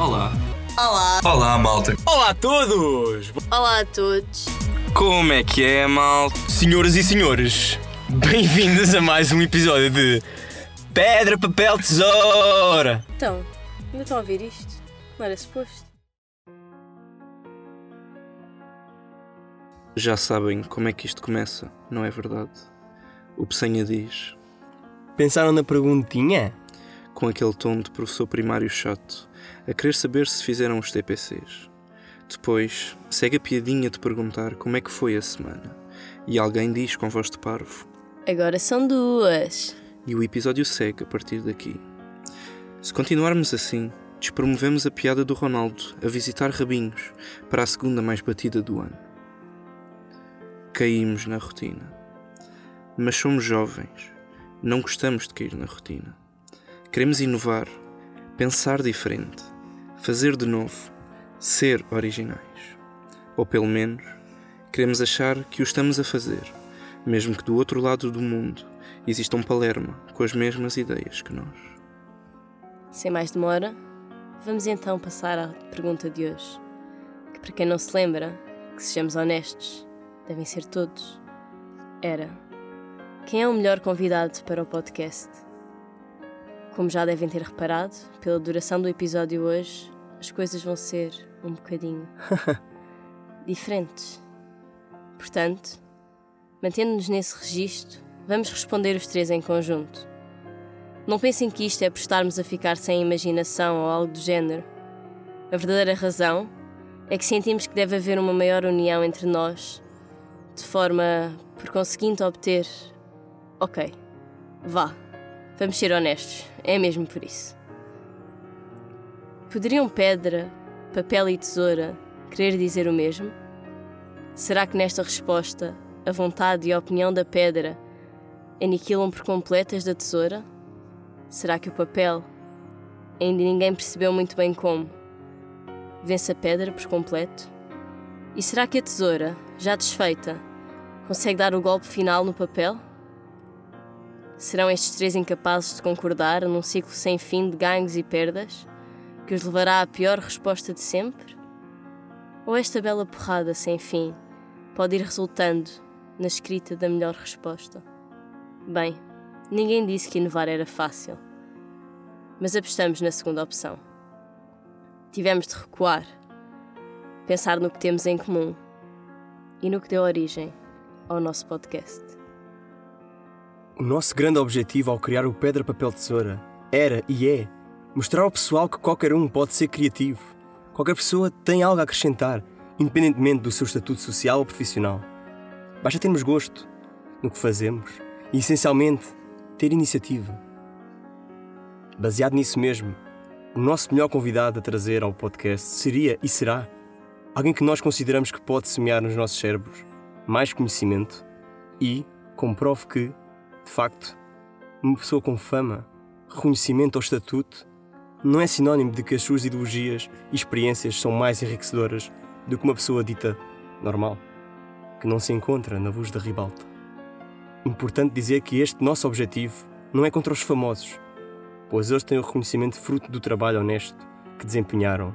Olá, malta. Olá a todos! Olá a todos. Como é que é, mal? Senhoras e senhores, bem-vindos a mais um episódio de Pedra, Papel, Tesoura! Então, ainda estão a ouvir isto? Não era suposto? Já sabem como é que isto começa, não é verdade? O Peçanha diz, Pensaram na perguntinha? Com aquele tom de professor primário chato, a querer saber se fizeram os TPCs. Depois, segue a piadinha de perguntar como é que foi a semana. E alguém diz com voz de parvo. Agora são duas. E o episódio segue a partir daqui. Se continuarmos assim, despromovemos a piada do Ronaldo a visitar Rabinhos para a segunda mais batida do ano. Caímos na rotina. Mas somos jovens. Não gostamos de cair na rotina. Queremos inovar, pensar diferente, fazer de novo, ser originais. Ou pelo menos, queremos achar que o estamos a fazer, mesmo que do outro lado do mundo exista um Palermo com as mesmas ideias que nós. Sem mais demora, vamos então passar à pergunta de hoje. Que para quem não se lembra, que sejamos honestos, devem ser todos. Era: quem é o melhor convidado para o podcast? Como já devem ter reparado, pela duração do episódio hoje, as coisas vão ser um bocadinho diferentes. Portanto, mantendo-nos nesse registro, vamos responder os três em conjunto. Não pensem que isto é por estarmos a ficar sem imaginação ou algo do género. A verdadeira razão é que sentimos que deve haver uma maior união entre nós, de forma, por conseguinte, a obter. Ok, vá, vamos ser honestos, é mesmo por isso. Poderiam pedra, papel e tesoura querer dizer o mesmo? Será que nesta resposta a vontade e a opinião da pedra aniquilam por completo as da tesoura? Será que o papel, ainda ninguém percebeu muito bem como, vence a pedra por completo? E será que a tesoura, já desfeita, consegue dar o golpe final no papel? Serão estes três incapazes de concordar num ciclo sem fim de ganhos e perdas, que os levará à pior resposta de sempre? Ou esta bela porrada sem fim pode ir resultando na escrita da melhor resposta? Bem, ninguém disse que inovar era fácil, mas apostamos na segunda opção. Tivemos de recuar, pensar no que temos em comum e no que deu origem ao nosso podcast. O nosso grande objetivo ao criar o Pedra, Papel, Tesoura era e é mostrar ao pessoal que qualquer um pode ser criativo. Qualquer pessoa tem algo a acrescentar, independentemente do seu estatuto social ou profissional. Basta termos gosto no que fazemos e, essencialmente, ter iniciativa. Baseado nisso mesmo, o nosso melhor convidado a trazer ao podcast seria e será alguém que nós consideramos que pode semear nos nossos cérebros mais conhecimento e comprove que, de facto, uma pessoa com fama, reconhecimento ou estatuto não é sinónimo de que as suas ideologias e experiências são mais enriquecedoras do que uma pessoa dita normal, que não se encontra na luz da ribalta. Importante dizer que este nosso objetivo não é contra os famosos, pois eles têm o reconhecimento fruto do trabalho honesto que desempenharam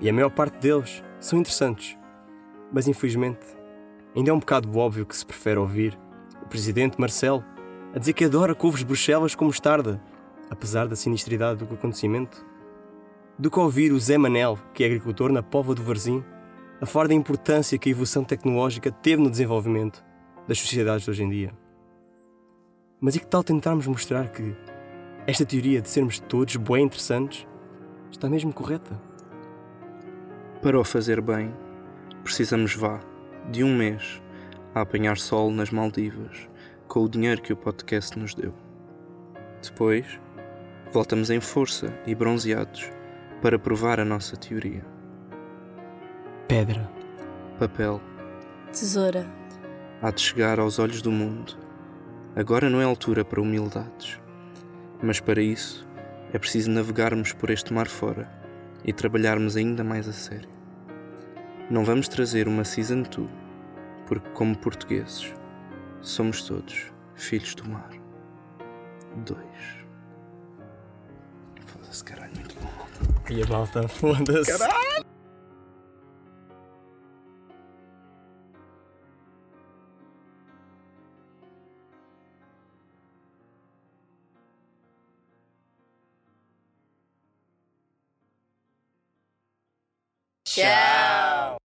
e a maior parte deles são interessantes. Mas infelizmente, ainda é um bocado óbvio que se prefere ouvir o presidente Marcelo a dizer que adora couves Bruxelas com mostarda, apesar da sinistridade do acontecimento, do que ouvir o Zé Manel, que é agricultor na Póvoa do Varzim, a falar da importância que a evolução tecnológica teve no desenvolvimento das sociedades de hoje em dia. Mas e que tal tentarmos mostrar que esta teoria de sermos todos bem interessantes está mesmo correta? Para o fazer bem, precisamos vá de um mês a apanhar sol nas Maldivas com o dinheiro que o podcast nos deu. Depois, voltamos em força e bronzeados para provar a nossa teoria. Pedra. Papel Tesoura, há de chegar aos olhos do mundo. Agora não é altura para humildades, mas para isso é preciso navegarmos por este mar fora e trabalharmos ainda mais a sério. Não vamos trazer uma season 2, porque, como portugueses, Somos todos filhos do mar. 2. Foda-se, caralho, muito bom. E a malta, foda-se. Caralho! Tchau!